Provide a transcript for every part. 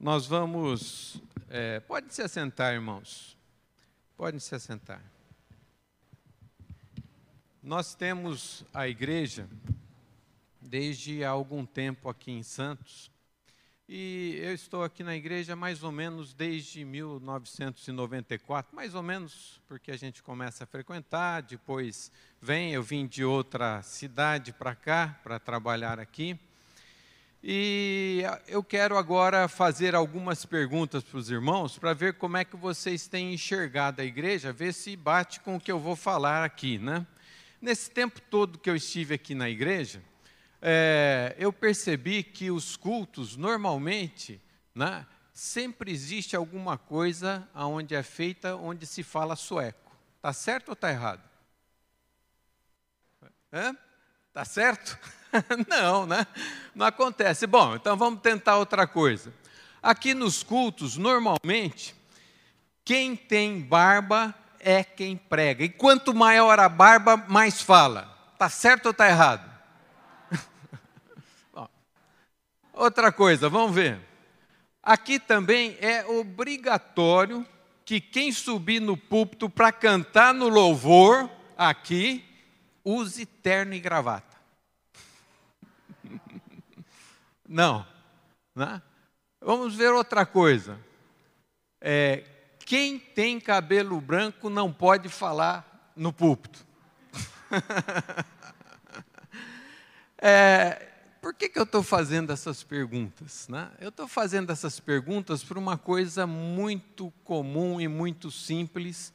Nós vamos. É, pode se assentar, irmãos. Podem se assentar. Nós temos a igreja desde há algum tempo aqui em Santos. E eu estou aqui na igreja mais ou menos desde 1994, mais ou menos, porque a gente começa a frequentar, depois vem, eu vim de outra cidade para cá, para trabalhar aqui. E eu quero agora fazer algumas perguntas para os irmãos, para ver como é que vocês têm enxergado a igreja, ver se bate com o que eu vou falar aqui, né? Nesse tempo todo que eu estive aqui na igreja, é, eu percebi que os cultos, normalmente, né, sempre existe alguma coisa onde é feita, onde se fala sueco. Está certo ou está errado? Está certo? Não, né? Não acontece. Bom, então vamos tentar outra coisa. Aqui nos cultos, normalmente, quem tem barba é quem prega. E quanto maior a barba, mais fala. Está certo ou está errado? outra coisa, vamos ver. Aqui também é obrigatório que quem subir no púlpito para cantar no louvor, aqui, use terno e gravata. Não. Né? Vamos ver outra coisa. É, quem tem cabelo branco não pode falar no púlpito. é, por que, que eu estou fazendo essas perguntas? Né? Eu estou fazendo essas perguntas por uma coisa muito comum e muito simples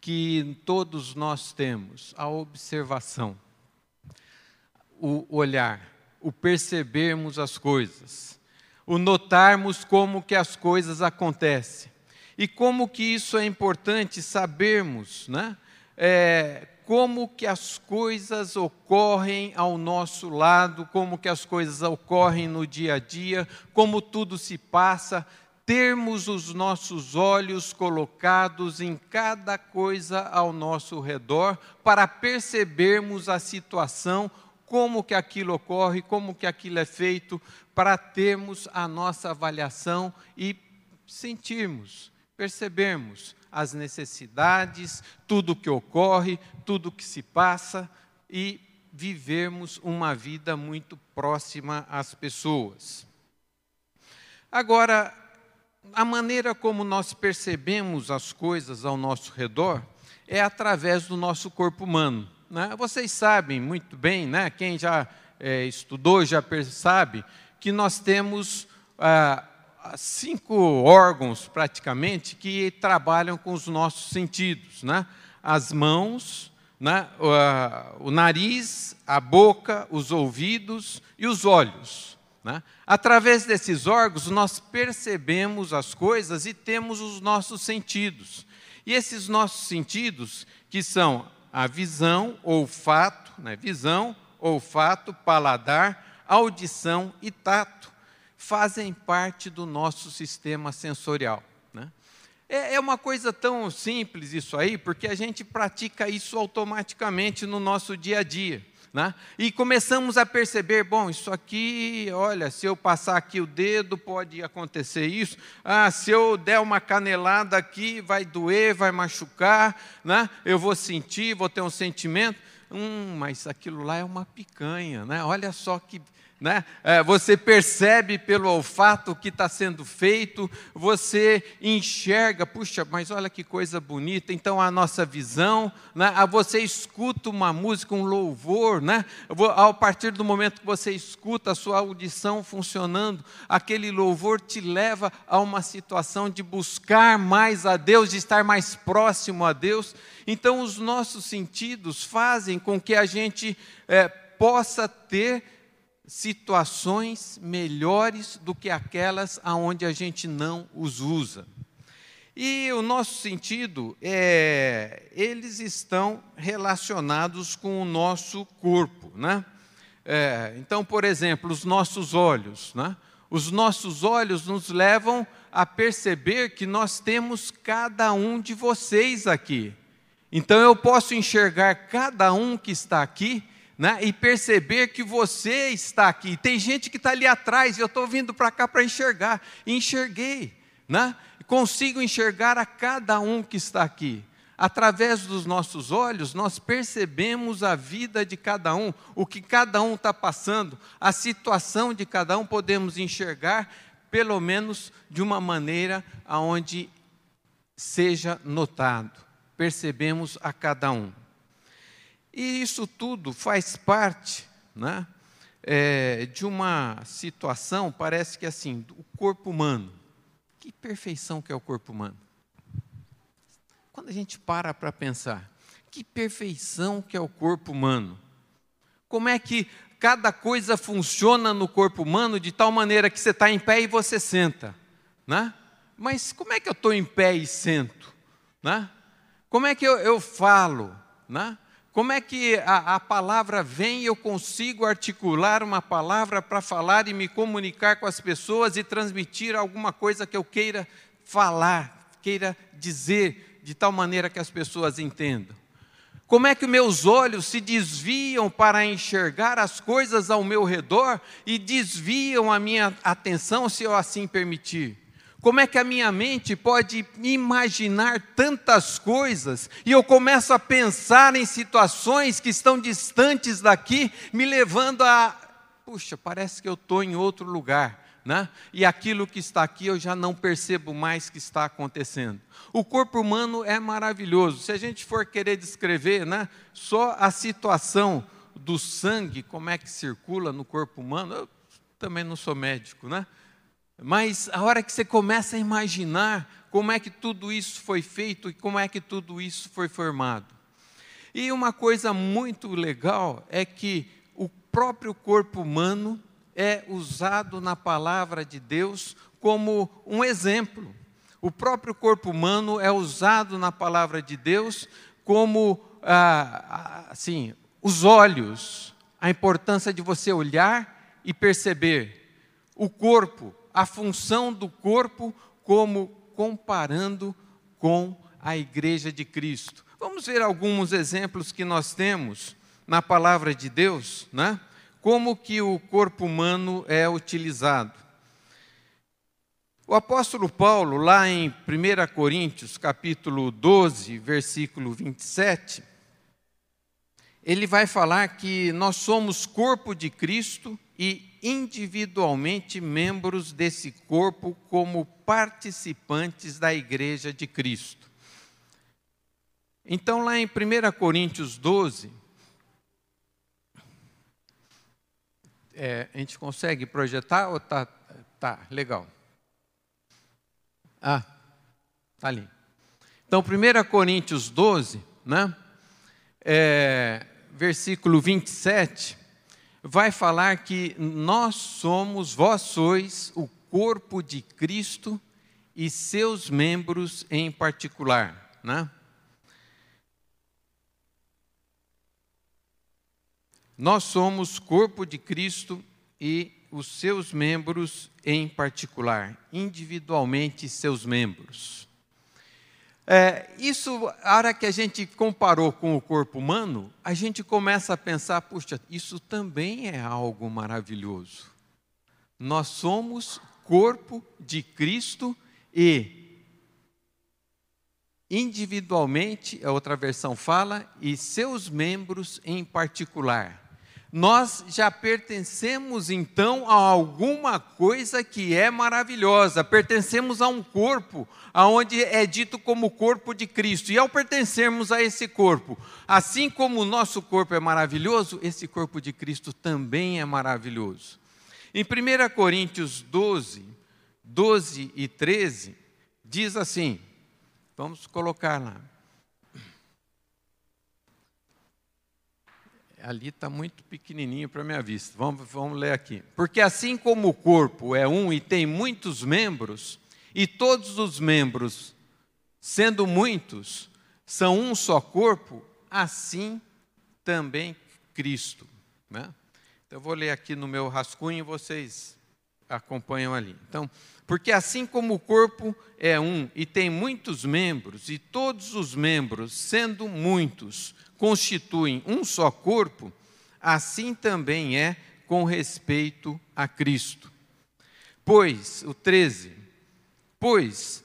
que todos nós temos: a observação, o olhar o percebermos as coisas, o notarmos como que as coisas acontecem. E como que isso é importante sabermos, né? É, como que as coisas ocorrem ao nosso lado, como que as coisas ocorrem no dia a dia, como tudo se passa, termos os nossos olhos colocados em cada coisa ao nosso redor para percebermos a situação como que aquilo ocorre, como que aquilo é feito, para termos a nossa avaliação e sentirmos, percebermos as necessidades, tudo o que ocorre, tudo o que se passa e vivermos uma vida muito próxima às pessoas. Agora, a maneira como nós percebemos as coisas ao nosso redor é através do nosso corpo humano. Né? Vocês sabem muito bem, né? quem já é, estudou já sabe, que nós temos ah, cinco órgãos praticamente que trabalham com os nossos sentidos. Né? As mãos, né? o, a, o nariz, a boca, os ouvidos e os olhos. Né? Através desses órgãos, nós percebemos as coisas e temos os nossos sentidos. E esses nossos sentidos, que são a visão, olfato, né? visão, olfato, paladar, audição e tato fazem parte do nosso sistema sensorial. Né? É, é uma coisa tão simples isso aí, porque a gente pratica isso automaticamente no nosso dia a dia. Né? E começamos a perceber, bom, isso aqui, olha, se eu passar aqui o dedo, pode acontecer isso. Ah, se eu der uma canelada aqui, vai doer, vai machucar, né? eu vou sentir, vou ter um sentimento. Hum, mas aquilo lá é uma picanha, né? Olha só que né? É, você percebe pelo olfato o que está sendo feito, você enxerga, puxa, mas olha que coisa bonita. Então a nossa visão, né? você escuta uma música, um louvor, né? a partir do momento que você escuta a sua audição funcionando, aquele louvor te leva a uma situação de buscar mais a Deus, de estar mais próximo a Deus. Então os nossos sentidos fazem com que a gente é, possa ter situações melhores do que aquelas aonde a gente não os usa. E o nosso sentido, é, eles estão relacionados com o nosso corpo. Né? É, então, por exemplo, os nossos olhos. Né? Os nossos olhos nos levam a perceber que nós temos cada um de vocês aqui. Então, eu posso enxergar cada um que está aqui né, e perceber que você está aqui. Tem gente que está ali atrás, eu estou vindo para cá para enxergar. enxerguei, né? consigo enxergar a cada um que está aqui. Através dos nossos olhos, nós percebemos a vida de cada um, o que cada um está passando, a situação de cada um, podemos enxergar, pelo menos de uma maneira aonde seja notado. Percebemos a cada um. E isso tudo faz parte né, é, de uma situação, parece que assim, o corpo humano. Que perfeição que é o corpo humano. Quando a gente para para pensar, que perfeição que é o corpo humano. Como é que cada coisa funciona no corpo humano de tal maneira que você está em pé e você senta, né? Mas como é que eu estou em pé e sento, né? Como é que eu, eu falo, né? Como é que a, a palavra vem e eu consigo articular uma palavra para falar e me comunicar com as pessoas e transmitir alguma coisa que eu queira falar, queira dizer, de tal maneira que as pessoas entendam? Como é que meus olhos se desviam para enxergar as coisas ao meu redor e desviam a minha atenção, se eu assim permitir? Como é que a minha mente pode imaginar tantas coisas e eu começo a pensar em situações que estão distantes daqui, me levando a, puxa, parece que eu estou em outro lugar. Né? E aquilo que está aqui eu já não percebo mais que está acontecendo. O corpo humano é maravilhoso. Se a gente for querer descrever, né, só a situação do sangue, como é que circula no corpo humano, eu também não sou médico, né? Mas a hora que você começa a imaginar como é que tudo isso foi feito e como é que tudo isso foi formado. E uma coisa muito legal é que o próprio corpo humano é usado na palavra de Deus como um exemplo. O próprio corpo humano é usado na palavra de Deus como ah, assim, os olhos, a importância de você olhar e perceber. O corpo, a função do corpo como comparando com a igreja de Cristo. Vamos ver alguns exemplos que nós temos na palavra de Deus, né? Como que o corpo humano é utilizado. O apóstolo Paulo, lá em 1 Coríntios, capítulo 12, versículo 27, ele vai falar que nós somos corpo de Cristo e individualmente membros desse corpo como participantes da igreja de Cristo. Então, lá em 1 Coríntios 12, é, a gente consegue projetar ou tá, tá legal? Ah, tá ali. Então, 1 Coríntios 12, né? É, versículo 27, vai falar que nós somos, vós sois o corpo de Cristo e seus membros em particular, né? Nós somos corpo de Cristo e os seus membros em particular, individualmente seus membros. É, isso, a hora que a gente comparou com o corpo humano, a gente começa a pensar, puxa, isso também é algo maravilhoso. Nós somos corpo de Cristo e individualmente, a outra versão fala, e seus membros em particular nós já pertencemos então a alguma coisa que é maravilhosa, pertencemos a um corpo, aonde é dito como corpo de Cristo. E ao pertencermos a esse corpo, assim como o nosso corpo é maravilhoso, esse corpo de Cristo também é maravilhoso. Em 1 Coríntios 12, 12 e 13, diz assim: vamos colocar lá. Ali está muito pequenininho para minha vista. Vamos, vamos ler aqui. Porque assim como o corpo é um e tem muitos membros, e todos os membros, sendo muitos, são um só corpo, assim também Cristo. Né? Então, eu vou ler aqui no meu rascunho e vocês acompanham ali. Então, porque assim como o corpo é um e tem muitos membros, e todos os membros, sendo muitos, constituem um só corpo, assim também é com respeito a Cristo. Pois, o 13, pois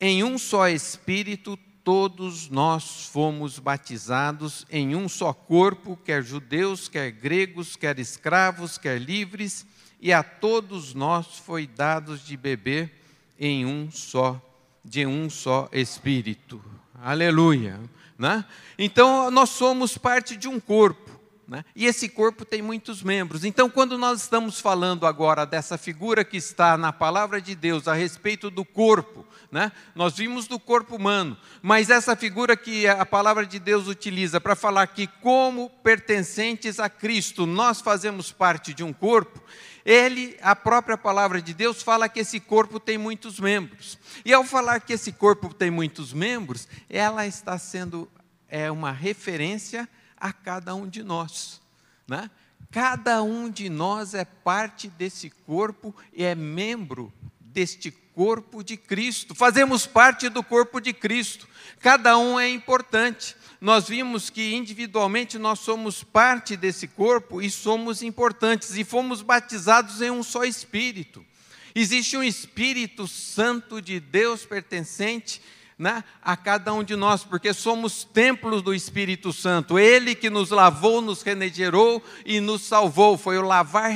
em um só Espírito todos nós fomos batizados em um só corpo, quer judeus, quer gregos, quer escravos, quer livres, e a todos nós foi dados de beber em um só, de um só Espírito. Aleluia. Né? Então, nós somos parte de um corpo. Né? E esse corpo tem muitos membros. Então, quando nós estamos falando agora dessa figura que está na palavra de Deus a respeito do corpo, né? nós vimos do corpo humano, mas essa figura que a palavra de Deus utiliza para falar que, como pertencentes a Cristo, nós fazemos parte de um corpo, ele, a própria palavra de Deus, fala que esse corpo tem muitos membros. E ao falar que esse corpo tem muitos membros, ela está sendo é, uma referência a cada um de nós. Né? Cada um de nós é parte desse corpo e é membro deste corpo de Cristo. Fazemos parte do corpo de Cristo. Cada um é importante. Nós vimos que individualmente nós somos parte desse corpo e somos importantes e fomos batizados em um só espírito. Existe um Espírito Santo de Deus pertencente né, a cada um de nós, porque somos templos do Espírito Santo. Ele que nos lavou, nos regenerou e nos salvou. Foi o lavar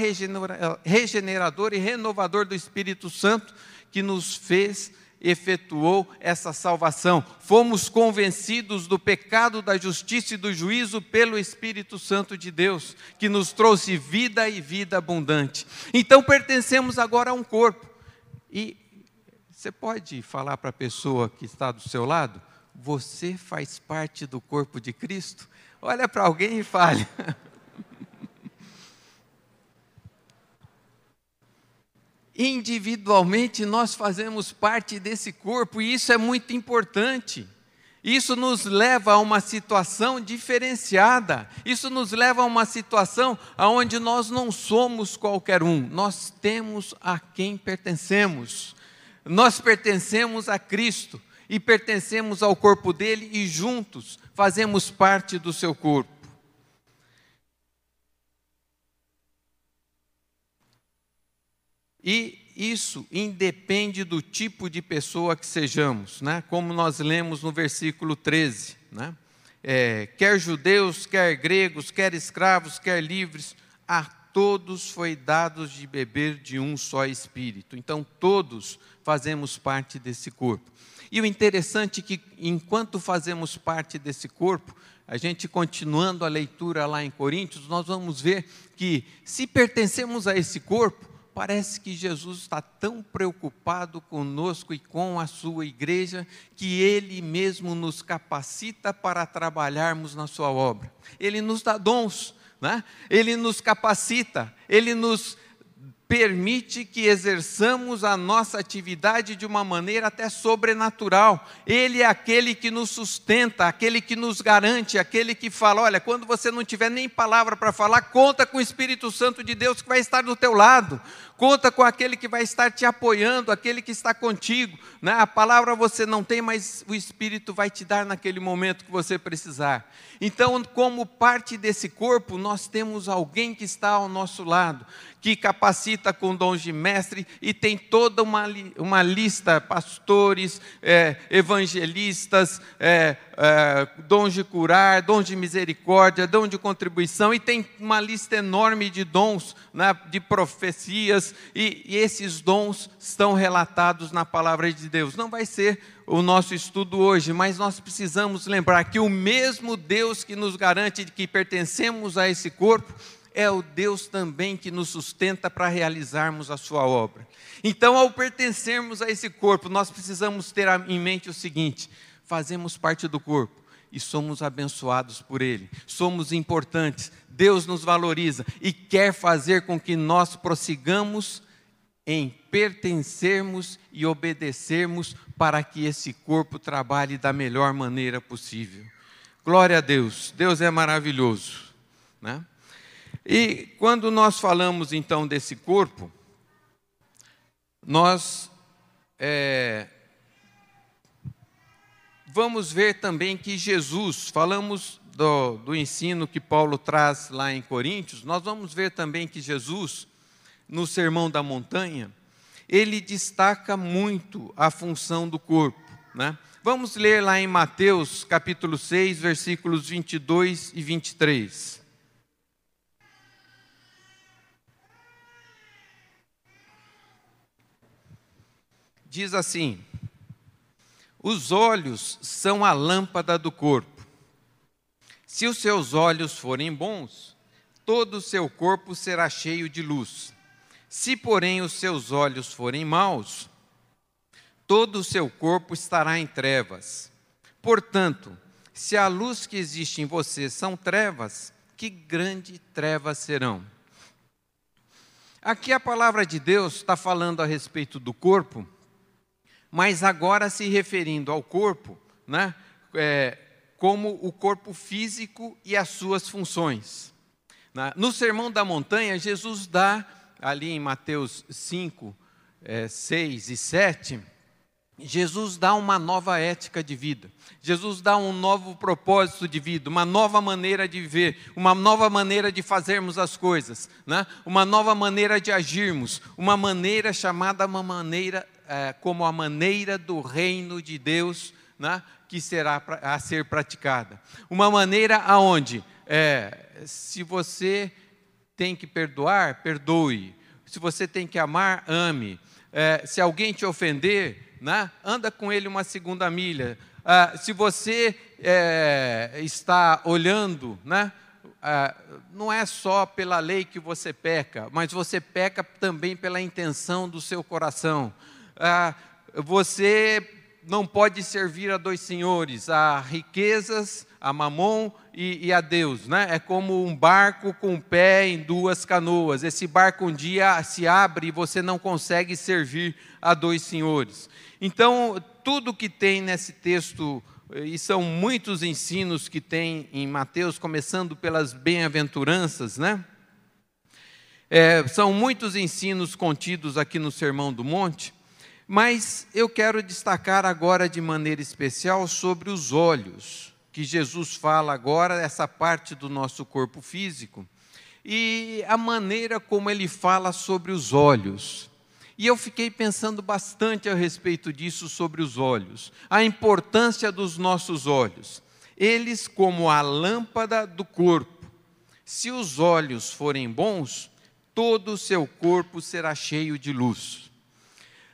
regenerador e renovador do Espírito Santo que nos fez efetuou essa salvação. Fomos convencidos do pecado, da justiça e do juízo pelo Espírito Santo de Deus, que nos trouxe vida e vida abundante. Então pertencemos agora a um corpo. E você pode falar para a pessoa que está do seu lado? Você faz parte do corpo de Cristo? Olha para alguém e fale. Individualmente nós fazemos parte desse corpo e isso é muito importante. Isso nos leva a uma situação diferenciada. Isso nos leva a uma situação onde nós não somos qualquer um, nós temos a quem pertencemos. Nós pertencemos a Cristo e pertencemos ao corpo dele e juntos fazemos parte do seu corpo. E isso independe do tipo de pessoa que sejamos, né? como nós lemos no versículo 13. Né? É, quer judeus, quer gregos, quer escravos, quer livres, a todos foi dados de beber de um só espírito. Então, todos fazemos parte desse corpo. E o interessante é que, enquanto fazemos parte desse corpo, a gente continuando a leitura lá em Coríntios, nós vamos ver que, se pertencemos a esse corpo, parece que Jesus está tão preocupado conosco e com a sua igreja, que ele mesmo nos capacita para trabalharmos na sua obra. Ele nos dá dons, né? ele nos capacita, ele nos permite que exerçamos a nossa atividade de uma maneira até sobrenatural. Ele é aquele que nos sustenta, aquele que nos garante, aquele que fala: olha, quando você não tiver nem palavra para falar, conta com o Espírito Santo de Deus que vai estar do teu lado. Conta com aquele que vai estar te apoiando, aquele que está contigo. Né? A palavra você não tem, mas o Espírito vai te dar naquele momento que você precisar. Então, como parte desse corpo, nós temos alguém que está ao nosso lado, que capacita com dons de mestre e tem toda uma, uma lista, pastores, é, evangelistas, é, é, dons de curar, dons de misericórdia, dom de contribuição, e tem uma lista enorme de dons, né, de profecias, e, e esses dons estão relatados na palavra de Deus. Não vai ser o nosso estudo hoje, mas nós precisamos lembrar que o mesmo Deus que nos garante que pertencemos a esse corpo, é o Deus também que nos sustenta para realizarmos a sua obra. Então, ao pertencermos a esse corpo, nós precisamos ter em mente o seguinte: fazemos parte do corpo e somos abençoados por Ele, somos importantes, Deus nos valoriza e quer fazer com que nós prossigamos em pertencermos e obedecermos para que esse corpo trabalhe da melhor maneira possível. Glória a Deus, Deus é maravilhoso, né? E quando nós falamos então desse corpo, nós é, vamos ver também que Jesus, falamos do, do ensino que Paulo traz lá em Coríntios, nós vamos ver também que Jesus, no Sermão da Montanha, ele destaca muito a função do corpo. Né? Vamos ler lá em Mateus capítulo 6, versículos 22 e 23. Diz assim: Os olhos são a lâmpada do corpo. Se os seus olhos forem bons, todo o seu corpo será cheio de luz. Se, porém, os seus olhos forem maus, todo o seu corpo estará em trevas. Portanto, se a luz que existe em você são trevas, que grande trevas serão. Aqui a palavra de Deus está falando a respeito do corpo, mas agora se referindo ao corpo, né, é, como o corpo físico e as suas funções. No Sermão da Montanha, Jesus dá, ali em Mateus 5, é, 6 e 7, Jesus dá uma nova ética de vida. Jesus dá um novo propósito de vida, uma nova maneira de viver, uma nova maneira de fazermos as coisas, né? uma nova maneira de agirmos, uma maneira chamada uma maneira é, como a maneira do reino de Deus, né? que será a ser praticada. Uma maneira aonde, é, se você tem que perdoar, perdoe. Se você tem que amar, ame. É, se alguém te ofender, né? anda com ele uma segunda milha. Ah, se você é, está olhando, né? Ah, não é só pela lei que você peca, mas você peca também pela intenção do seu coração. Ah, você não pode servir a dois senhores, a riquezas, a mamon e, e, a Deus. Né? É como um barco com pé em duas canoas. Esse barco um dia se abre e você não consegue servir a dois senhores. Então, tudo que tem nesse texto, e são muitos ensinos que tem em Mateus, começando pelas bem-aventuranças, né? É, são muitos ensinos contidos aqui no Sermão do Monte, mas eu quero destacar agora de maneira especial sobre os olhos, que Jesus fala agora, essa parte do nosso corpo físico, e a maneira como ele fala sobre os olhos. E eu fiquei pensando bastante a respeito disso sobre os olhos, a importância dos nossos olhos. Eles, como a lâmpada do corpo, se os olhos forem bons, todo o seu corpo será cheio de luz.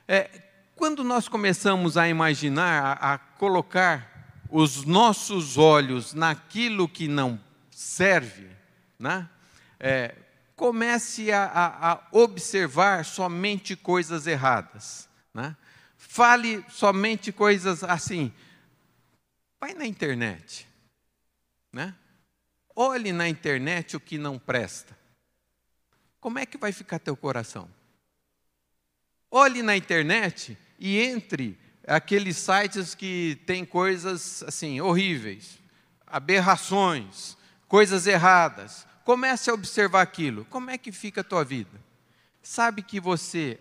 É, quando nós começamos a imaginar, a, a colocar os nossos olhos naquilo que não serve, né? É, comece a, a, a observar somente coisas erradas. Né? Fale somente coisas assim. Vai na internet. Né? Olhe na internet o que não presta. Como é que vai ficar teu coração? Olhe na internet e entre aqueles sites que tem coisas assim horríveis, aberrações, coisas erradas. Comece a observar aquilo. Como é que fica a tua vida? Sabe que você,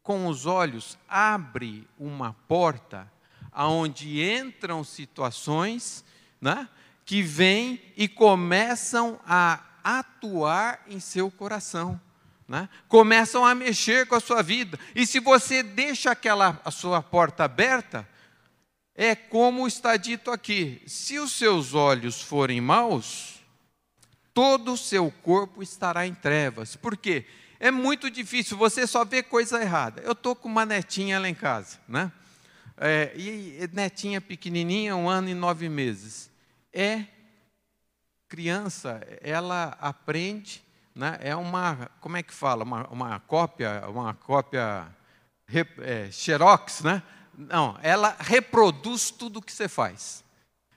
com os olhos, abre uma porta aonde entram situações né, que vêm e começam a atuar em seu coração. Né? Começam a mexer com a sua vida. E se você deixa aquela a sua porta aberta, é como está dito aqui: se os seus olhos forem maus, todo o seu corpo estará em trevas. Por quê? É muito difícil, você só vê coisa errada. Eu estou com uma netinha lá em casa, né? É, e netinha pequenininha, um ano e nove meses. É criança, ela aprende, né? É uma, como é que fala, uma, uma cópia, uma cópia é, xerox, né? Não, ela reproduz tudo o que você faz.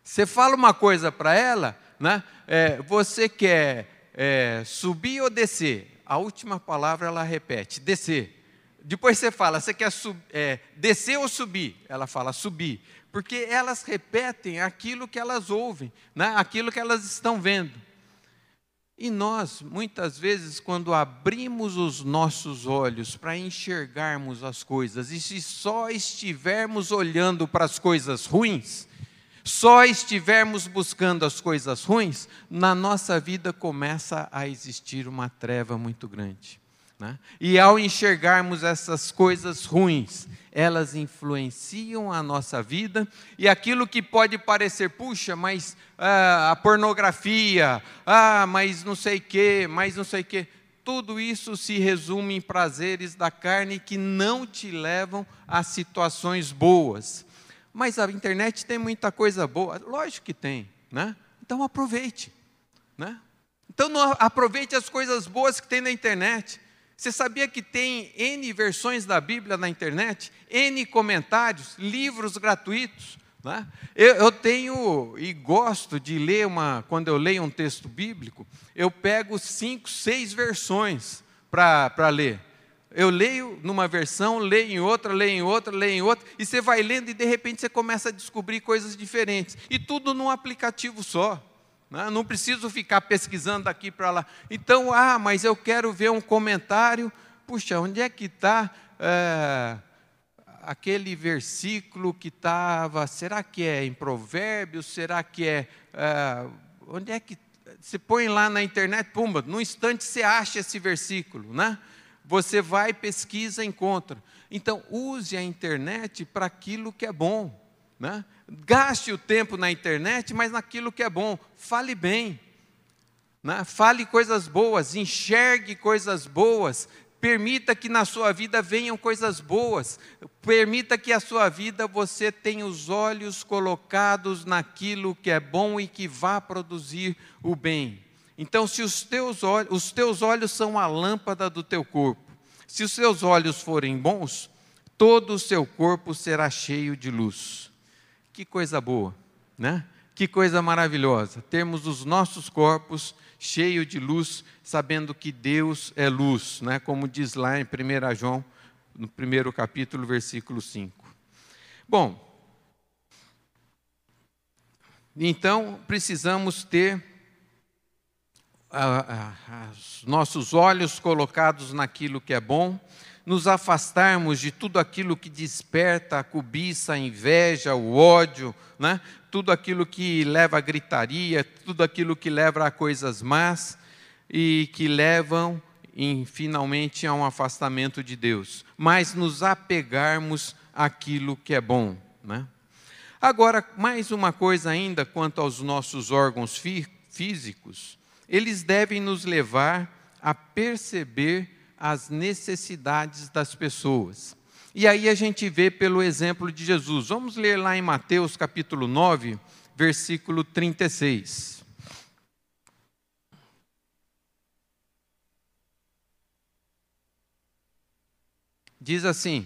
Você fala uma coisa para ela, né? É, você quer é, subir ou descer? A última palavra ela repete: descer. Depois você fala, você quer é, descer ou subir? Ela fala subir. Porque elas repetem aquilo que elas ouvem, né? aquilo que elas estão vendo. E nós, muitas vezes, quando abrimos os nossos olhos para enxergarmos as coisas, e se só estivermos olhando para as coisas ruins, só estivermos buscando as coisas ruins, na nossa vida começa a existir uma treva muito grande. Né? E ao enxergarmos essas coisas ruins, elas influenciam a nossa vida, e aquilo que pode parecer, puxa, mas ah, a pornografia, ah, mas não sei o que, mas não sei o que, tudo isso se resume em prazeres da carne que não te levam a situações boas. Mas a internet tem muita coisa boa, lógico que tem, né? Então aproveite, né? Então aproveite as coisas boas que tem na internet. Você sabia que tem N versões da Bíblia na internet? N comentários, livros gratuitos. Né? Eu, eu, tenho e gosto de ler uma, quando eu leio um texto bíblico, eu pego cinco, seis versões para ler. Eu leio numa versão, leio em outra, leio em outra, leio em outra, e você vai lendo e de repente você começa a descobrir coisas diferentes. E tudo num aplicativo só. Né? Não preciso ficar pesquisando daqui para lá. Então, ah, mas eu quero ver um comentário. Puxa, onde é que está é, aquele versículo que estava? Será que é em Provérbios? Será que é, é. Onde é que. Você põe lá na internet, pumba, num instante você acha esse versículo, né? Você vai, pesquisa, encontra. Então, use a internet para aquilo que é bom. Né? Gaste o tempo na internet, mas naquilo que é bom. Fale bem. Né? Fale coisas boas, enxergue coisas boas, permita que na sua vida venham coisas boas, permita que a sua vida você tenha os olhos colocados naquilo que é bom e que vá produzir o bem. Então, se os teus olhos, os teus olhos são a lâmpada do teu corpo, se os seus olhos forem bons, todo o seu corpo será cheio de luz. Que coisa boa, né? Que coisa maravilhosa, termos os nossos corpos cheios de luz, sabendo que Deus é luz, né? como diz lá em 1 João, no primeiro capítulo, versículo 5. Bom, então precisamos ter os nossos olhos colocados naquilo que é bom, nos afastarmos de tudo aquilo que desperta a cobiça, a inveja, o ódio, né? tudo aquilo que leva a gritaria, tudo aquilo que leva a coisas más e que levam em, finalmente a um afastamento de Deus, mas nos apegarmos àquilo que é bom. Né? Agora, mais uma coisa ainda quanto aos nossos órgãos fí físicos, eles devem nos levar a perceber as necessidades das pessoas. E aí a gente vê pelo exemplo de Jesus. Vamos ler lá em Mateus capítulo 9, versículo 36. Diz assim: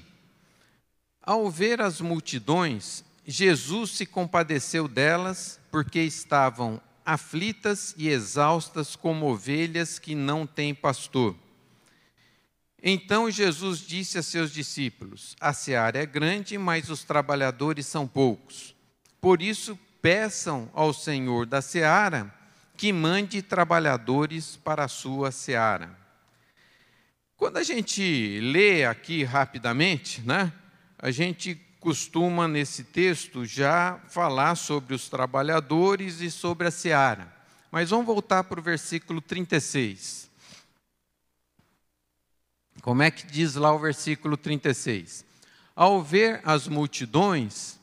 Ao ver as multidões, Jesus se compadeceu delas, porque estavam aflitas e exaustas como ovelhas que não têm pastor. Então Jesus disse a seus discípulos: A seara é grande, mas os trabalhadores são poucos. Por isso, peçam ao Senhor da seara que mande trabalhadores para a sua seara. Quando a gente lê aqui rapidamente, né, a gente costuma nesse texto já falar sobre os trabalhadores e sobre a seara. Mas vamos voltar para o versículo 36. Como é que diz lá o versículo 36? Ao ver as multidões,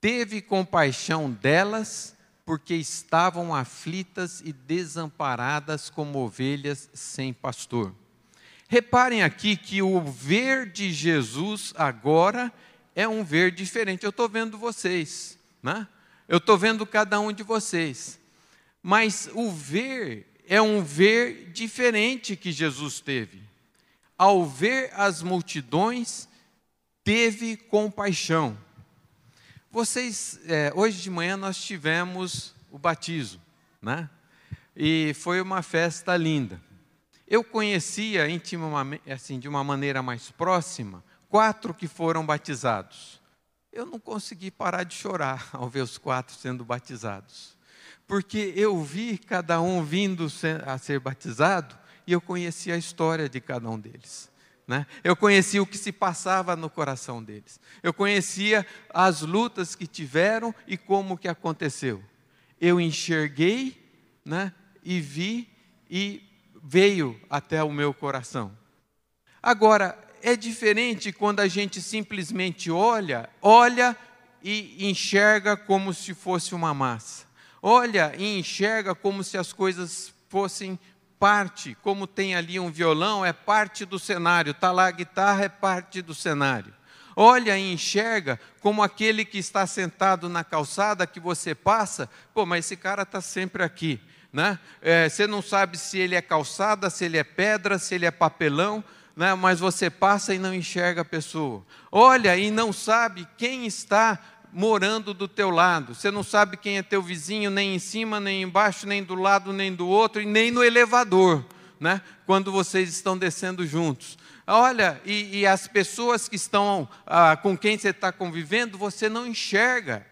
teve compaixão delas, porque estavam aflitas e desamparadas como ovelhas sem pastor. Reparem aqui que o ver de Jesus agora é um ver diferente. Eu estou vendo vocês, né? eu estou vendo cada um de vocês. Mas o ver é um ver diferente que Jesus teve ao ver as multidões, teve compaixão. Vocês, é, hoje de manhã nós tivemos o batismo, né? E foi uma festa linda. Eu conhecia intimamente, assim, de uma maneira mais próxima, quatro que foram batizados. Eu não consegui parar de chorar ao ver os quatro sendo batizados, porque eu vi cada um vindo a ser batizado e eu conhecia a história de cada um deles. Né? Eu conhecia o que se passava no coração deles. Eu conhecia as lutas que tiveram e como que aconteceu. Eu enxerguei né, e vi e veio até o meu coração. Agora, é diferente quando a gente simplesmente olha, olha e enxerga como se fosse uma massa. Olha e enxerga como se as coisas fossem parte, como tem ali um violão, é parte do cenário, está lá a guitarra, é parte do cenário. Olha e enxerga como aquele que está sentado na calçada que você passa, pô, mas esse cara está sempre aqui. Né? É, você não sabe se ele é calçada, se ele é pedra, se ele é papelão, né? mas você passa e não enxerga a pessoa. Olha e não sabe quem está morando do teu lado. Você não sabe quem é teu vizinho, nem em cima, nem embaixo, nem do lado, nem do outro, e nem no elevador, né? quando vocês estão descendo juntos. Olha, e, e as pessoas que estão ah, com quem você está convivendo, você não enxerga.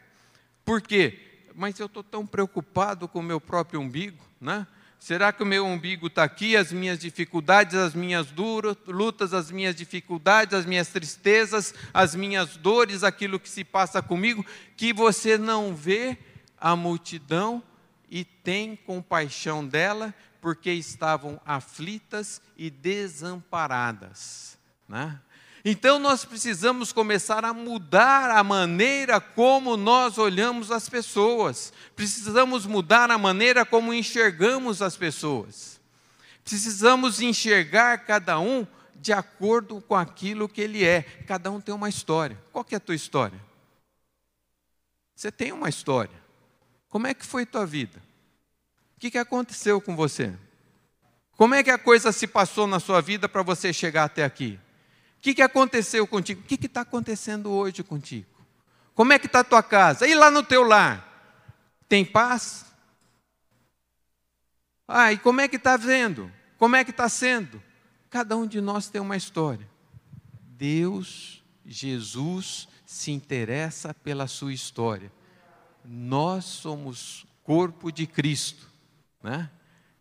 Por quê? Mas eu estou tão preocupado com o meu próprio umbigo, né? Será que o meu umbigo está aqui, as minhas dificuldades, as minhas duras, lutas, as minhas dificuldades, as minhas tristezas, as minhas dores, aquilo que se passa comigo, que você não vê a multidão e tem compaixão dela, porque estavam aflitas e desamparadas. Né? Então nós precisamos começar a mudar a maneira como nós olhamos as pessoas. Precisamos mudar a maneira como enxergamos as pessoas. Precisamos enxergar cada um de acordo com aquilo que ele é. Cada um tem uma história. Qual é a tua história? Você tem uma história. Como é que foi tua vida? O que, que aconteceu com você? Como é que a coisa se passou na sua vida para você chegar até aqui? O que, que aconteceu contigo? O que está acontecendo hoje contigo? Como é que está a tua casa? E lá no teu lar? Tem paz? Ah, e como é que está vendo? Como é que está sendo? Cada um de nós tem uma história. Deus, Jesus, se interessa pela sua história. Nós somos corpo de Cristo, né?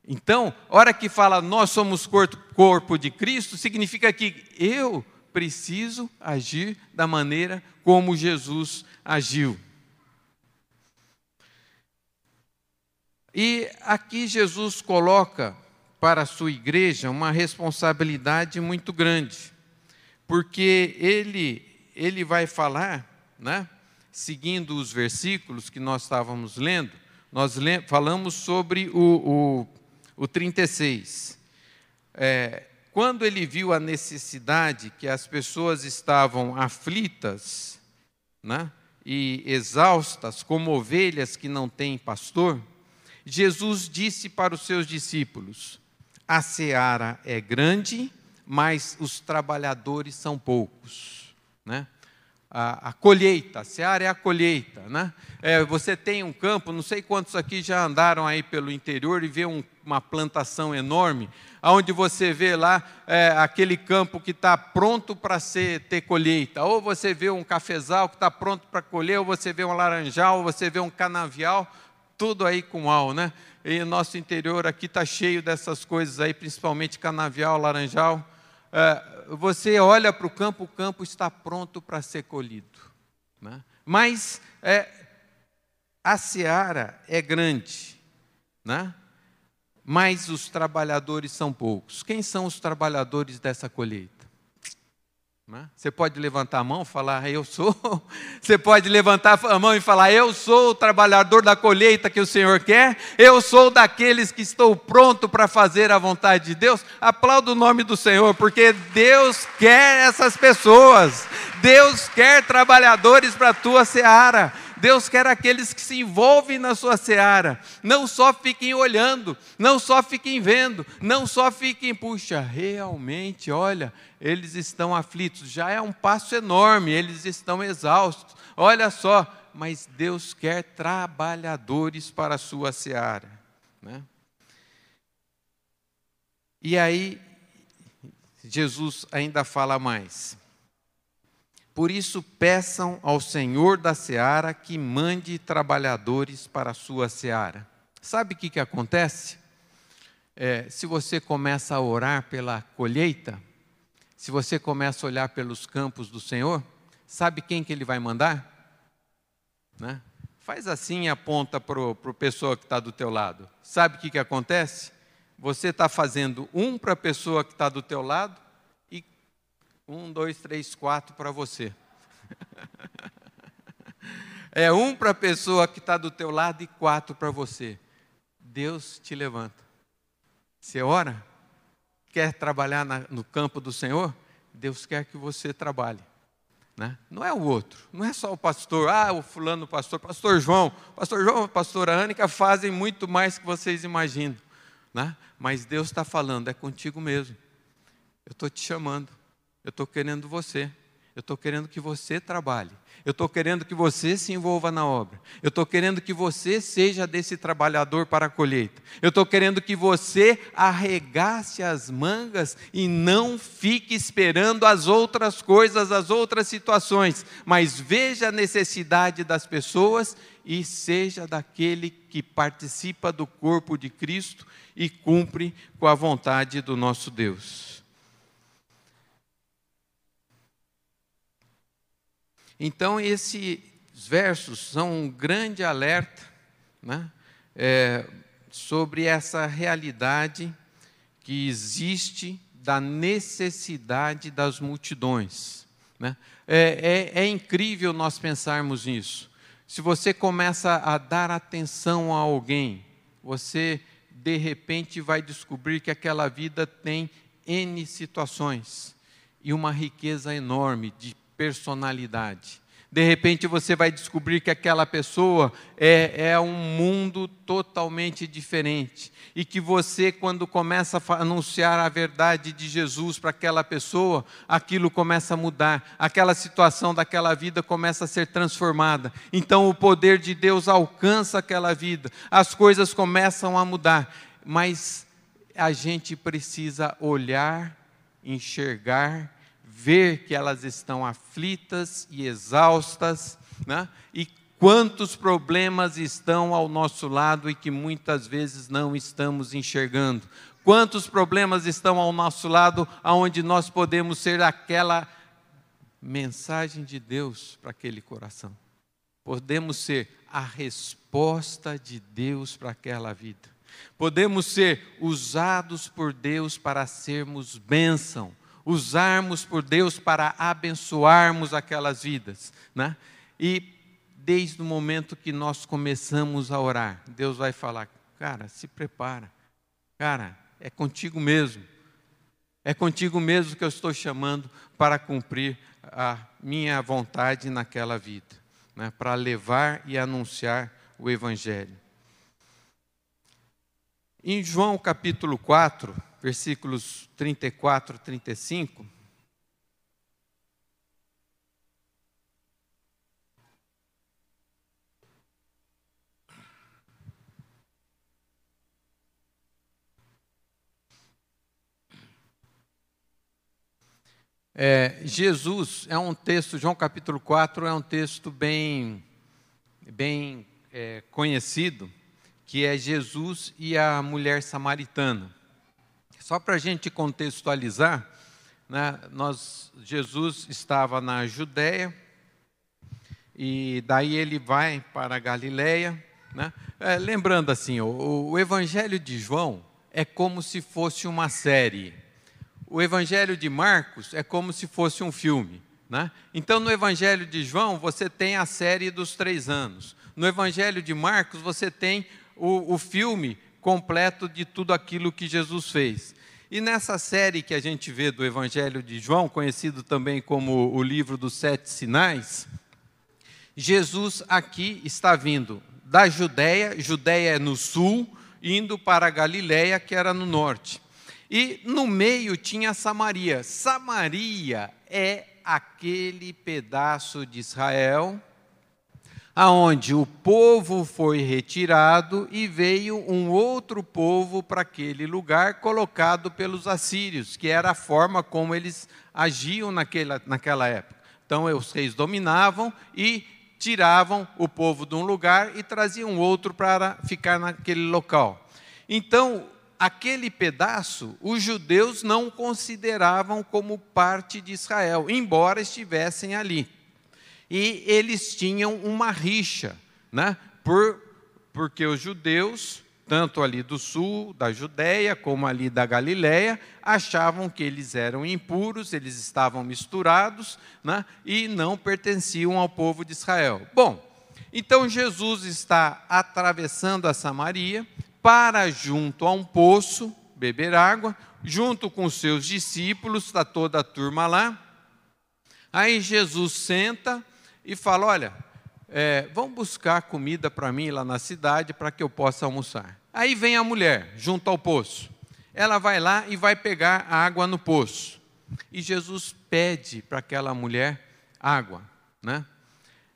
Então, hora que fala nós somos corpo de Cristo, significa que eu preciso agir da maneira como Jesus agiu. E aqui Jesus coloca para a sua igreja uma responsabilidade muito grande, porque ele, ele vai falar, né, seguindo os versículos que nós estávamos lendo, nós falamos sobre o, o o 36. É, quando ele viu a necessidade que as pessoas estavam aflitas né, e exaustas, como ovelhas que não têm pastor, Jesus disse para os seus discípulos: A seara é grande, mas os trabalhadores são poucos. Né? A, a, colheita, a seara é a colheita, né? É, você tem um campo, não sei quantos aqui já andaram aí pelo interior e vê um, uma plantação enorme, onde você vê lá é, aquele campo que está pronto para ter colheita, ou você vê um cafezal que está pronto para colher, ou você vê um laranjal, ou você vê um canavial, tudo aí com al, né? E nosso interior aqui está cheio dessas coisas aí, principalmente canavial, laranjal. É, você olha para o campo, o campo está pronto para ser colhido. Né? Mas é, a seara é grande, né? mas os trabalhadores são poucos. Quem são os trabalhadores dessa colheita? Né? Você pode levantar a mão e falar, eu sou. Você pode levantar a mão e falar, eu sou o trabalhador da colheita que o Senhor quer, eu sou daqueles que estou pronto para fazer a vontade de Deus. Aplauda o nome do Senhor, porque Deus quer essas pessoas, Deus quer trabalhadores para a tua seara. Deus quer aqueles que se envolvem na sua seara, não só fiquem olhando, não só fiquem vendo, não só fiquem, puxa, realmente, olha, eles estão aflitos, já é um passo enorme, eles estão exaustos, olha só, mas Deus quer trabalhadores para a sua seara. Né? E aí, Jesus ainda fala mais. Por isso, peçam ao Senhor da seara que mande trabalhadores para a sua seara. Sabe o que, que acontece? É, se você começa a orar pela colheita, se você começa a olhar pelos campos do Senhor, sabe quem que Ele vai mandar? Né? Faz assim e aponta para a pessoa que está do teu lado. Sabe o que, que acontece? Você está fazendo um para a pessoa que está do teu lado um, dois, três, quatro para você. é um para a pessoa que está do teu lado e quatro para você. Deus te levanta. Você ora? Quer trabalhar na, no campo do Senhor? Deus quer que você trabalhe. Né? Não é o outro, não é só o pastor, ah, o fulano pastor, pastor João, pastor João, pastora Ânica fazem muito mais que vocês imaginam. Né? Mas Deus está falando, é contigo mesmo. Eu estou te chamando, eu estou querendo você, eu estou querendo que você trabalhe. Eu estou querendo que você se envolva na obra. Eu estou querendo que você seja desse trabalhador para a colheita. Eu estou querendo que você arregace as mangas e não fique esperando as outras coisas, as outras situações, mas veja a necessidade das pessoas e seja daquele que participa do corpo de Cristo e cumpre com a vontade do nosso Deus. Então, esses versos são um grande alerta né, é, sobre essa realidade que existe da necessidade das multidões. Né? É, é, é incrível nós pensarmos nisso. Se você começa a dar atenção a alguém, você de repente vai descobrir que aquela vida tem N situações e uma riqueza enorme de personalidade. De repente você vai descobrir que aquela pessoa é, é um mundo totalmente diferente. E que você, quando começa a anunciar a verdade de Jesus para aquela pessoa, aquilo começa a mudar, aquela situação daquela vida começa a ser transformada. Então o poder de Deus alcança aquela vida, as coisas começam a mudar. Mas a gente precisa olhar, enxergar ver que elas estão aflitas e exaustas, né? e quantos problemas estão ao nosso lado e que muitas vezes não estamos enxergando. Quantos problemas estão ao nosso lado, aonde nós podemos ser aquela mensagem de Deus para aquele coração. Podemos ser a resposta de Deus para aquela vida. Podemos ser usados por Deus para sermos bênção usarmos por Deus para abençoarmos aquelas vidas. Né? E desde o momento que nós começamos a orar, Deus vai falar: cara, se prepara, cara, é contigo mesmo. É contigo mesmo que eu estou chamando para cumprir a minha vontade naquela vida, né? para levar e anunciar o Evangelho. Em João capítulo 4, versículos 34 e 35. É, Jesus é um texto, João capítulo 4 é um texto bem, bem é, conhecido, que é Jesus e a mulher samaritana. Só para a gente contextualizar, né, nós, Jesus estava na Judéia, e daí ele vai para a Galiléia. Né? É, lembrando assim, o, o Evangelho de João é como se fosse uma série. O Evangelho de Marcos é como se fosse um filme. Né? Então, no Evangelho de João, você tem a série dos três anos. No Evangelho de Marcos, você tem o, o filme completo de tudo aquilo que Jesus fez. E nessa série que a gente vê do Evangelho de João, conhecido também como o livro dos sete sinais, Jesus aqui está vindo da Judéia, Judéia é no sul, indo para a Galiléia, que era no norte. E no meio tinha Samaria. Samaria é aquele pedaço de Israel aonde o povo foi retirado e veio um outro povo para aquele lugar colocado pelos assírios, que era a forma como eles agiam naquela, naquela época. Então os reis dominavam e tiravam o povo de um lugar e traziam outro para ficar naquele local. Então aquele pedaço os judeus não consideravam como parte de Israel, embora estivessem ali. E eles tinham uma rixa, né? Por, porque os judeus tanto ali do sul, da Judéia, como ali da Galiléia, achavam que eles eram impuros, eles estavam misturados né, e não pertenciam ao povo de Israel. Bom, então Jesus está atravessando a Samaria para junto a um poço beber água, junto com seus discípulos, está toda a turma lá. Aí Jesus senta e fala: Olha, é, vão buscar comida para mim lá na cidade para que eu possa almoçar. Aí vem a mulher, junto ao poço. Ela vai lá e vai pegar a água no poço. E Jesus pede para aquela mulher água, né?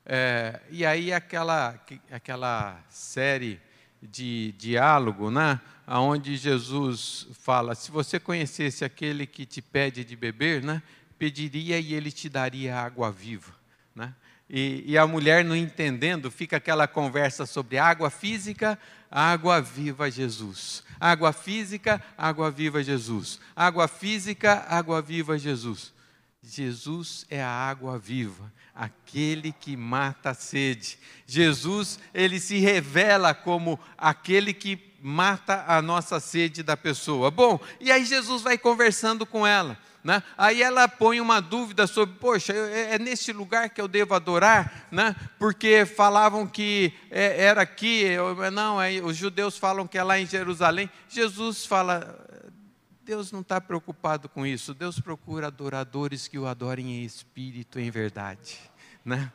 É, e aí aquela, aquela série de diálogo, né? Onde Jesus fala: se você conhecesse aquele que te pede de beber, né? Pediria e ele te daria água viva, né? E, e, a mulher não entendendo, fica aquela conversa sobre água física, água viva Jesus. Água física, água viva Jesus. Água física, água viva Jesus. Jesus é a água viva, aquele que mata a sede. Jesus, ele se revela como aquele que mata a nossa sede da pessoa. Bom, e aí Jesus vai conversando com ela. Né? Aí ela põe uma dúvida sobre, poxa, é, é nesse lugar que eu devo adorar, né? porque falavam que é, era aqui, não, aí os judeus falam que é lá em Jerusalém. Jesus fala, Deus não está preocupado com isso, Deus procura adoradores que o adorem em espírito em verdade. Né?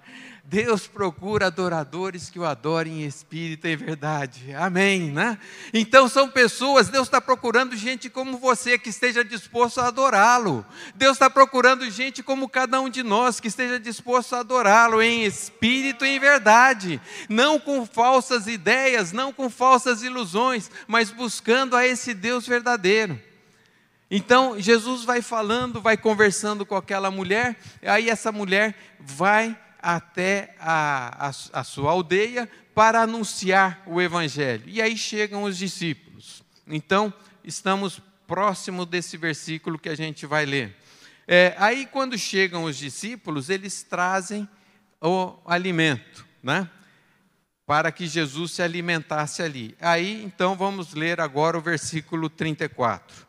Deus procura adoradores que o adorem em espírito e em verdade. Amém, né? Então são pessoas, Deus está procurando gente como você que esteja disposto a adorá-lo. Deus está procurando gente como cada um de nós que esteja disposto a adorá-lo em espírito e em verdade, não com falsas ideias, não com falsas ilusões, mas buscando a esse Deus verdadeiro. Então Jesus vai falando, vai conversando com aquela mulher, aí essa mulher vai até a, a, a sua aldeia para anunciar o Evangelho. E aí chegam os discípulos. Então, estamos próximo desse versículo que a gente vai ler. É, aí, quando chegam os discípulos, eles trazem o alimento, né? Para que Jesus se alimentasse ali. Aí, então, vamos ler agora o versículo 34.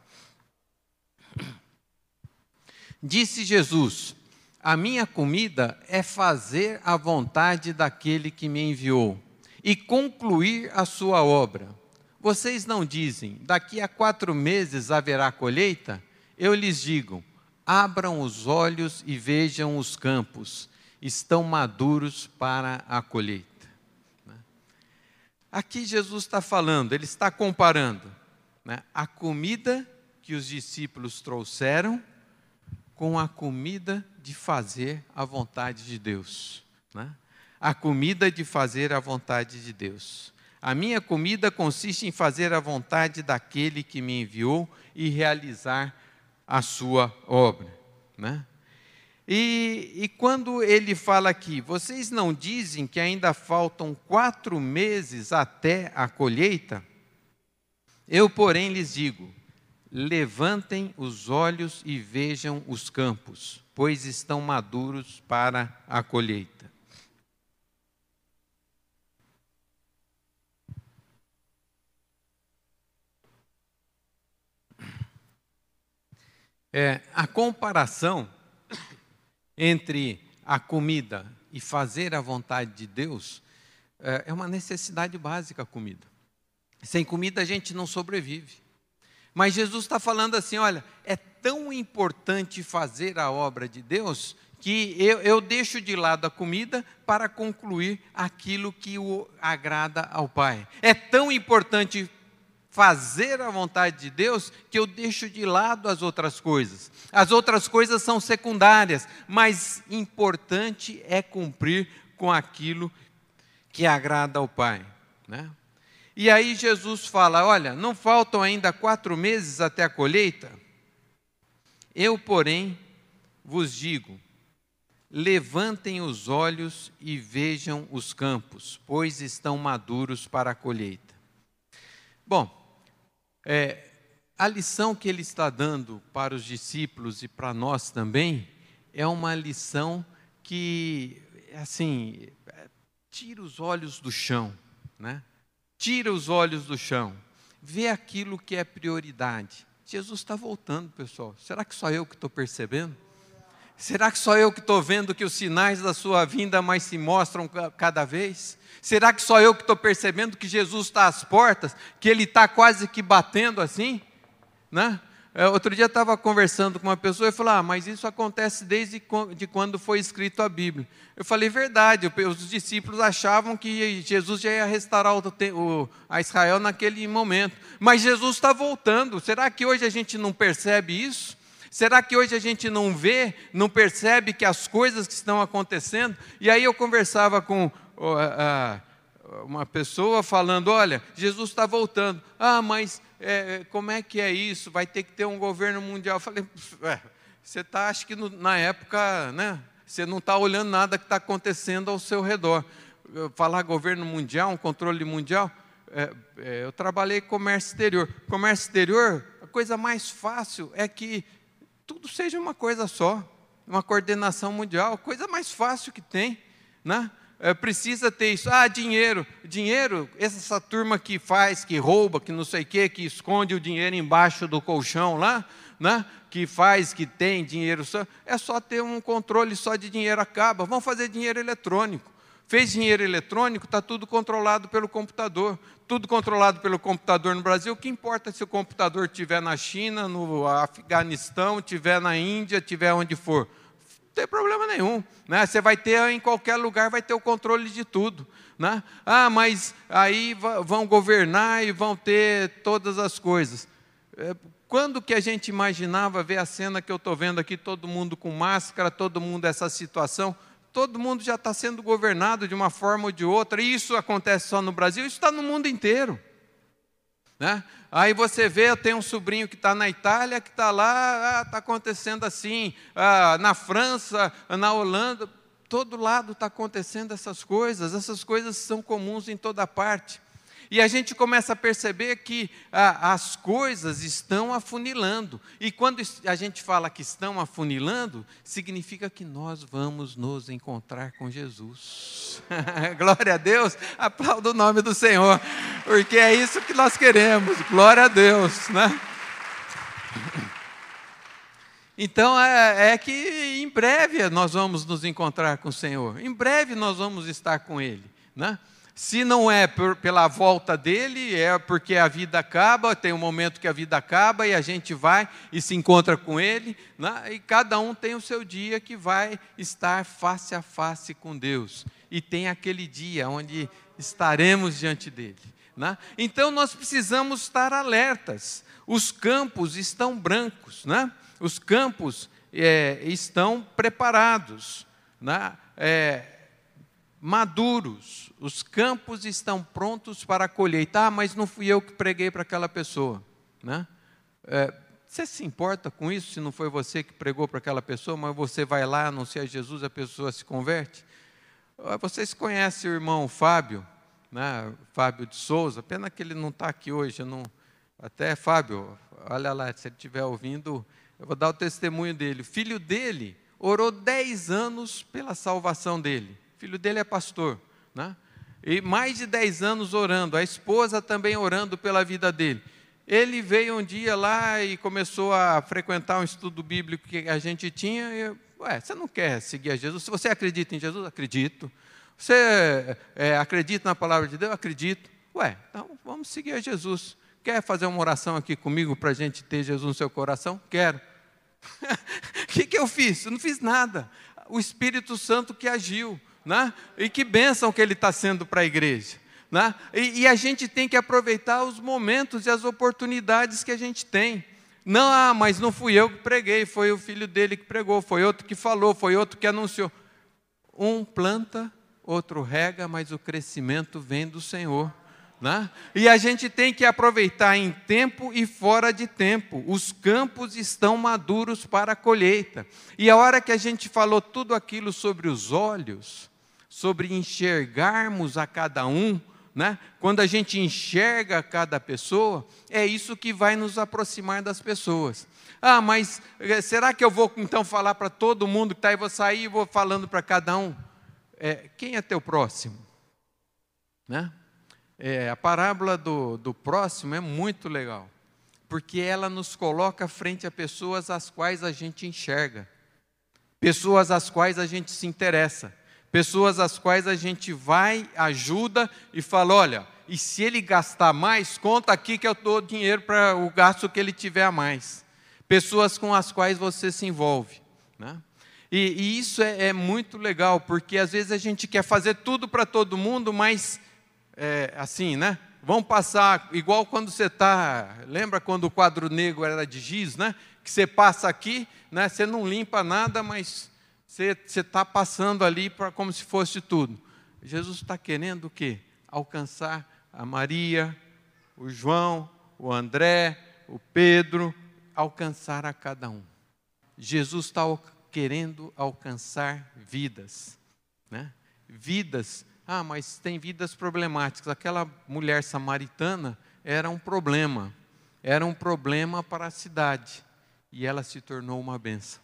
Disse Jesus: A minha comida é fazer a vontade daquele que me enviou e concluir a sua obra. Vocês não dizem, daqui a quatro meses haverá colheita? Eu lhes digo: abram os olhos e vejam os campos, estão maduros para a colheita. Aqui Jesus está falando, ele está comparando né, a comida que os discípulos trouxeram com a comida de fazer a vontade de Deus. Né? A comida de fazer a vontade de Deus. A minha comida consiste em fazer a vontade daquele que me enviou e realizar a sua obra. Né? E, e, quando ele fala aqui, vocês não dizem que ainda faltam quatro meses até a colheita? Eu, porém, lhes digo: Levantem os olhos e vejam os campos, pois estão maduros para a colheita. É, a comparação entre a comida e fazer a vontade de Deus é, é uma necessidade básica a comida. Sem comida a gente não sobrevive. Mas Jesus está falando assim: olha, é tão importante fazer a obra de Deus que eu, eu, deixo de lado a comida para concluir aquilo que o agrada ao Pai. É tão importante fazer a vontade de Deus que eu deixo de lado as outras coisas. As outras coisas são secundárias, mas importante é cumprir com aquilo que agrada ao Pai. Né? E aí Jesus fala: Olha, não faltam ainda quatro meses até a colheita? Eu, porém, vos digo: levantem os olhos e vejam os campos, pois estão maduros para a colheita. Bom, é, a lição que ele está dando para os discípulos e para nós também é uma lição que, assim, tira os olhos do chão, né? Tira os olhos do chão, vê aquilo que é prioridade. Jesus está voltando, pessoal. Será que só eu que estou percebendo? Será que só eu que estou vendo que os sinais da sua vinda mais se mostram cada vez? Será que só eu que estou percebendo que Jesus está às portas, que ele está quase que batendo assim? Né? É, outro dia estava conversando com uma pessoa e falou: Ah, mas isso acontece desde de quando foi escrito a Bíblia. Eu falei: Verdade, os discípulos achavam que Jesus já ia restaurar o, a Israel naquele momento, mas Jesus está voltando. Será que hoje a gente não percebe isso? Será que hoje a gente não vê, não percebe que as coisas que estão acontecendo? E aí eu conversava com uma pessoa falando: Olha, Jesus está voltando. Ah, mas é, como é que é isso? Vai ter que ter um governo mundial. Eu falei: Você está, acho que no, na época, né? Você não está olhando nada que está acontecendo ao seu redor. Falar governo mundial, um controle mundial. É, é, eu trabalhei com comércio exterior. Comércio exterior, a coisa mais fácil é que tudo seja uma coisa só, uma coordenação mundial, coisa mais fácil que tem, né? É, precisa ter isso. Ah, dinheiro. Dinheiro, essa turma que faz, que rouba, que não sei o quê, que esconde o dinheiro embaixo do colchão lá, né? que faz, que tem dinheiro só, é só ter um controle só de dinheiro, acaba. Vamos fazer dinheiro eletrônico. Fez dinheiro eletrônico, está tudo controlado pelo computador. Tudo controlado pelo computador no Brasil. O que importa se o computador estiver na China, no Afeganistão, estiver na Índia, estiver onde for? Tem problema nenhum. Né? Você vai ter em qualquer lugar, vai ter o controle de tudo. Né? Ah, mas aí vão governar e vão ter todas as coisas. É, quando que a gente imaginava ver a cena que eu estou vendo aqui, todo mundo com máscara, todo mundo essa situação? todo mundo já está sendo governado de uma forma ou de outra, e isso acontece só no Brasil, isso está no mundo inteiro. Né? Aí você vê, tenho um sobrinho que está na Itália, que está lá, está ah, acontecendo assim, ah, na França, na Holanda, todo lado está acontecendo essas coisas, essas coisas são comuns em toda parte. E a gente começa a perceber que ah, as coisas estão afunilando. E quando a gente fala que estão afunilando, significa que nós vamos nos encontrar com Jesus. Glória a Deus, aplauda o nome do Senhor, porque é isso que nós queremos. Glória a Deus, né? Então é, é, que em breve nós vamos nos encontrar com o Senhor, em breve nós vamos estar com Ele. Né? Se não é por, pela volta dele, é porque a vida acaba, tem um momento que a vida acaba e a gente vai e se encontra com ele, né? e cada um tem o seu dia que vai estar face a face com Deus. E tem aquele dia onde estaremos diante dele. Né? Então nós precisamos estar alertas. Os campos estão brancos, né? os campos é, estão preparados. Né? É, maduros, os campos estão prontos para a colheita. Ah, mas não fui eu que preguei para aquela pessoa. Né? É, você se importa com isso se não foi você que pregou para aquela pessoa, mas você vai lá anunciar Jesus, a pessoa se converte? Vocês conhecem o irmão Fábio, né? Fábio de Souza, pena que ele não está aqui hoje. Não... Até Fábio, olha lá, se ele estiver ouvindo, eu vou dar o testemunho dele. O filho dele orou 10 anos pela salvação dele filho dele é pastor, né? E mais de 10 anos orando, a esposa também orando pela vida dele. Ele veio um dia lá e começou a frequentar um estudo bíblico que a gente tinha. E, ué, você não quer seguir a Jesus? Se você acredita em Jesus, acredito. Você é, acredita na palavra de Deus? Acredito. Ué, então vamos seguir a Jesus. Quer fazer uma oração aqui comigo para a gente ter Jesus no seu coração? Quero. O que, que eu fiz? Eu não fiz nada. O Espírito Santo que agiu. Né? E que bênção que ele está sendo para a igreja. Né? E, e, a gente tem que aproveitar os momentos e as oportunidades que a gente tem. Não, ah, mas não fui eu que preguei, foi o filho dele que pregou, foi outro que falou, foi outro que anunciou. Um planta, outro rega, mas o crescimento vem do Senhor. Né? E a gente tem que aproveitar em tempo e fora de tempo. Os campos estão maduros para a colheita. E a hora que a gente falou tudo aquilo sobre os olhos, sobre enxergarmos a cada um, né? quando a gente enxerga cada pessoa, é isso que vai nos aproximar das pessoas. Ah, mas eh, será que eu vou então falar para todo mundo que está aí, vou sair e vou falando para cada um? É, quem é teu próximo? Né? É, a parábola do, do próximo é muito legal, porque ela nos coloca frente a pessoas às quais a gente enxerga, pessoas às quais a gente se interessa, pessoas às quais a gente vai, ajuda e fala: olha, e se ele gastar mais, conta aqui que eu dou dinheiro para o gasto que ele tiver a mais pessoas com as quais você se envolve. Né? E, e, isso é, é, muito legal, porque às vezes a gente quer fazer tudo para todo mundo, mas é, assim, né? Vão passar, igual quando você está. Lembra quando o quadro negro era de giz, né? Que você passa aqui, né? Você não limpa nada, mas você está passando ali para como se fosse tudo. Jesus está querendo o quê? Alcançar a Maria, o João, o André, o Pedro, alcançar a cada um. Jesus está querendo alcançar vidas, né? Vidas. Ah, mas tem vidas problemáticas. Aquela mulher samaritana era um problema, era um problema para a cidade e ela se tornou uma benção.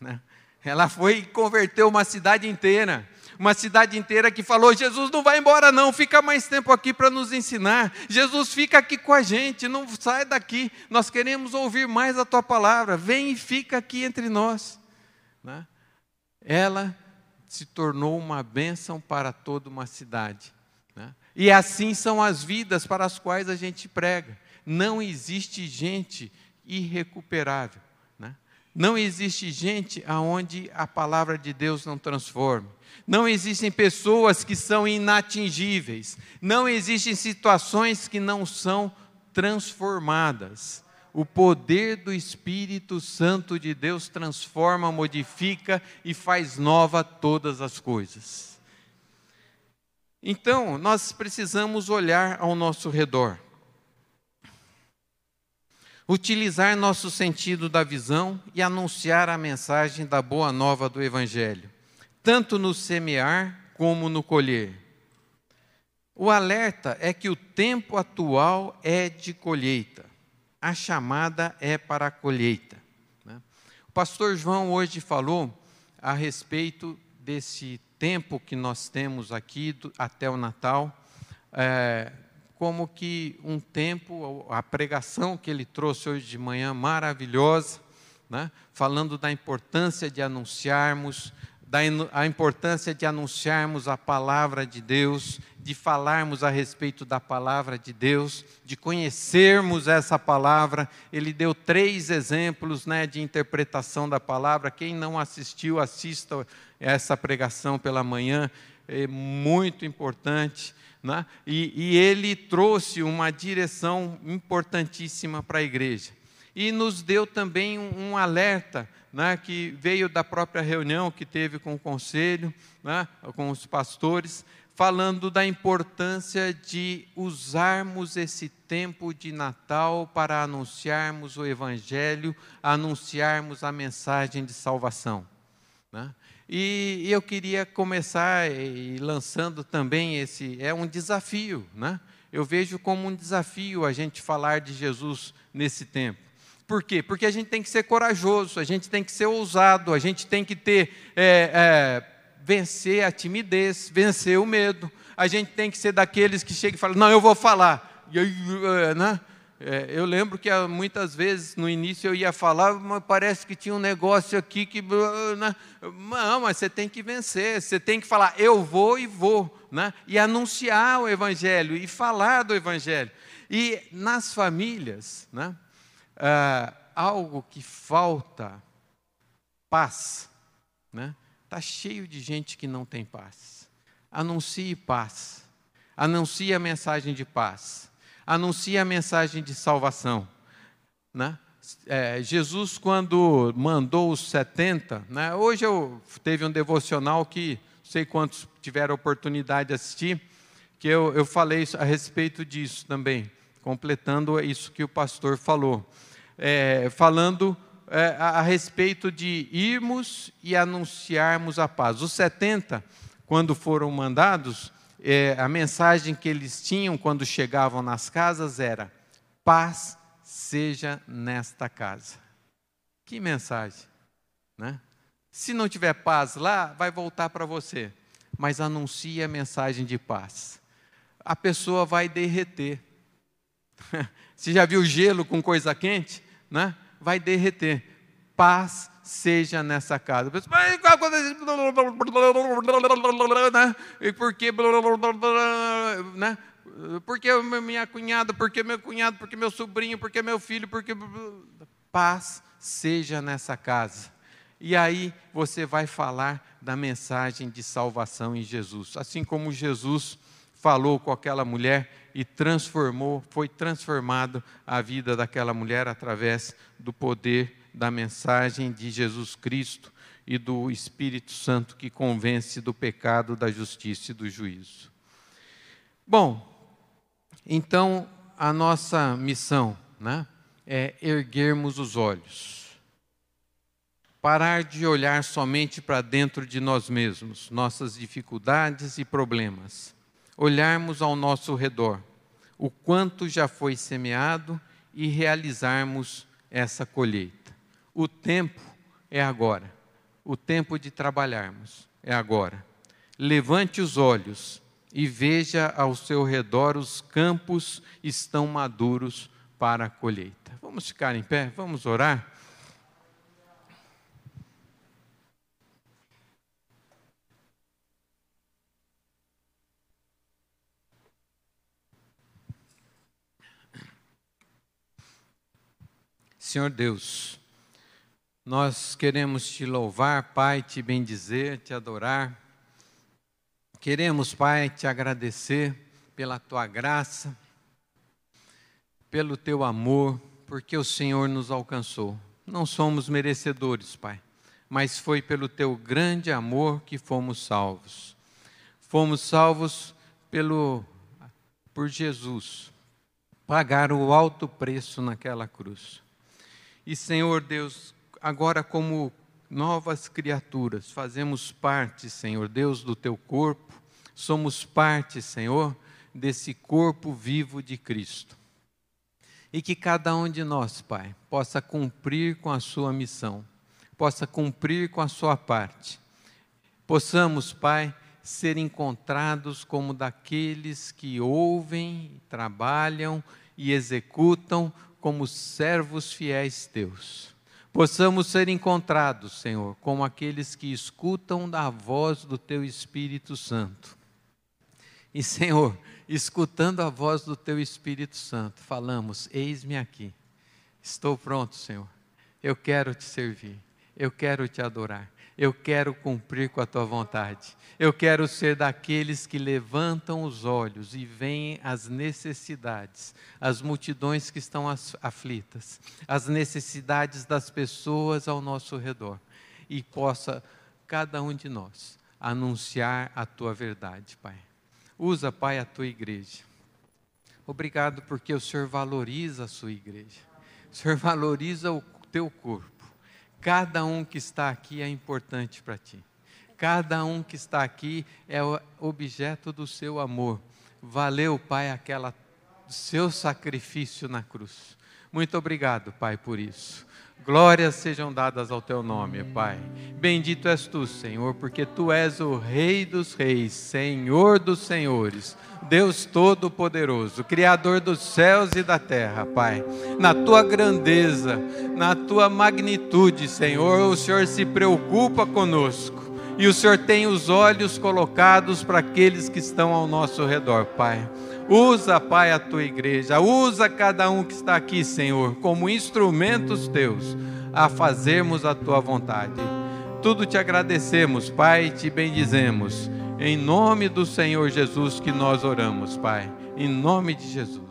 Né? Ela foi e converteu uma cidade inteira uma cidade inteira que falou: Jesus não vai embora, não, fica mais tempo aqui para nos ensinar. Jesus fica aqui com a gente, não sai daqui, nós queremos ouvir mais a tua palavra, vem e fica aqui entre nós. Né? Ela se tornou uma bênção para toda uma cidade. Né? E assim são as vidas para as quais a gente prega. Não existe gente irrecuperável. Não existe gente aonde a palavra de Deus não transforme. Não existem pessoas que são inatingíveis. Não existem situações que não são transformadas. O poder do Espírito Santo de Deus transforma, modifica e faz nova todas as coisas. Então, nós precisamos olhar ao nosso redor. Utilizar nosso sentido da visão e anunciar a mensagem da boa nova do Evangelho tanto no semear como no colher. O alerta é que o tempo atual é de colheita, a chamada é para a colheita. Né? O pastor João hoje falou a respeito desse tempo que nós temos aqui até o Natal, é, como que um tempo, a pregação que ele trouxe hoje de manhã, maravilhosa, né? falando da importância de anunciarmos da a importância de anunciarmos a palavra de Deus, de falarmos a respeito da palavra de Deus, de conhecermos essa palavra. Ele deu três exemplos né, de interpretação da palavra. Quem não assistiu, assista essa pregação pela manhã, é muito importante. Né? E, e ele trouxe uma direção importantíssima para a igreja. E nos deu também um, um alerta né, que veio da própria reunião que teve com o conselho, né, com os pastores, falando da importância de usarmos esse tempo de Natal para anunciarmos o Evangelho, anunciarmos a mensagem de salvação. Né? E eu queria começar e lançando também esse é um desafio, né? Eu vejo como um desafio a gente falar de Jesus nesse tempo. Por quê? Porque a gente tem que ser corajoso, a gente tem que ser ousado, a gente tem que ter é, é, vencer a timidez, vencer o medo. A gente tem que ser daqueles que chegam e falam, não, eu vou falar. Né? É, eu lembro que ah, muitas vezes no início eu ia falar, mas parece que tinha um negócio aqui que. Né? Não, mas você tem que vencer, você tem que falar, eu vou e vou, né? e anunciar o Evangelho, e falar do Evangelho. E nas famílias, né? ah, algo que falta paz, né? Está cheio de gente que não tem paz. Anuncie paz. Anuncie a mensagem de paz. Anuncie a mensagem de salvação. Né? É, Jesus, quando mandou os 70, né? hoje eu teve um devocional que não sei quantos tiveram oportunidade de assistir, que eu, eu falei a respeito disso também, completando isso que o pastor falou é, falando é, a, a, respeito de irmos e anunciarmos a paz. Os 70, quando foram mandados, é, a mensagem que eles tinham quando chegavam nas casas era: paz seja nesta casa. Que mensagem, né? Se não tiver paz lá, vai voltar para você, mas anuncie a mensagem de paz. A pessoa vai derreter. Você já viu gelo com coisa quente? Né? Vai derreter. Paz seja nessa casa. Né? E por que, né? Porque minha cunhada, porque meu cunhado, porque meu sobrinho, porque meu filho, porque paz seja nessa casa. E aí você vai falar da mensagem de salvação em Jesus, assim como Jesus falou com aquela mulher e transformou, foi transformado a vida daquela mulher através do poder da mensagem de Jesus Cristo e do Espírito Santo que convence do pecado, da justiça e do juízo. Bom, então a nossa missão né, é erguermos os olhos, parar de olhar somente para dentro de nós mesmos, nossas dificuldades e problemas, olharmos ao nosso redor, o quanto já foi semeado e realizarmos essa colheita. O tempo é agora. O tempo de trabalharmos é agora. Levante os olhos e veja ao seu redor os campos estão maduros para a colheita. Vamos ficar em pé, vamos orar. Senhor Deus, nós queremos te louvar, Pai, te bendizer, te adorar. Queremos, Pai, te agradecer pela tua graça, pelo teu amor, porque o Senhor nos alcançou. Não somos merecedores, Pai, mas foi pelo teu grande amor que fomos salvos. Fomos salvos pelo por Jesus. Pagar o alto preço naquela cruz. E Senhor Deus, agora como novas criaturas, fazemos parte, Senhor Deus, do teu corpo, somos parte, Senhor, desse corpo vivo de Cristo. E que cada um de nós, Pai, possa cumprir com a sua missão, possa cumprir com a sua parte. Possamos, Pai, ser encontrados como daqueles que ouvem, trabalham e executam como servos fiéis teus possamos ser encontrados, Senhor, como aqueles que escutam da voz do Teu Espírito Santo. E, Senhor, escutando a voz do Teu Espírito Santo, falamos: Eis-me aqui, estou pronto, Senhor, eu quero te servir, eu quero te adorar. Eu quero cumprir com a tua vontade. Eu quero ser daqueles que levantam os olhos e veem as necessidades, as multidões que estão aflitas, as necessidades das pessoas ao nosso redor e possa cada um de nós anunciar a tua verdade, Pai. Usa, Pai, a tua igreja. Obrigado porque o Senhor valoriza a sua igreja. O Senhor valoriza o teu corpo. Cada um que está aqui é importante para ti. Cada um que está aqui é objeto do seu amor. Valeu, Pai, aquela seu sacrifício na cruz. Muito obrigado, Pai, por isso. Glórias sejam dadas ao teu nome, Pai. Bendito és tu, Senhor, porque tu és o Rei dos Reis, Senhor dos Senhores, Deus Todo-Poderoso, Criador dos céus e da terra, Pai. Na tua grandeza, na tua magnitude, Senhor, o Senhor se preocupa conosco. E o Senhor tem os olhos colocados para aqueles que estão ao nosso redor, Pai. Usa, Pai, a tua igreja, usa cada um que está aqui, Senhor, como instrumentos teus a fazermos a tua vontade. Tudo te agradecemos, Pai, te bendizemos. Em nome do Senhor Jesus que nós oramos, Pai. Em nome de Jesus.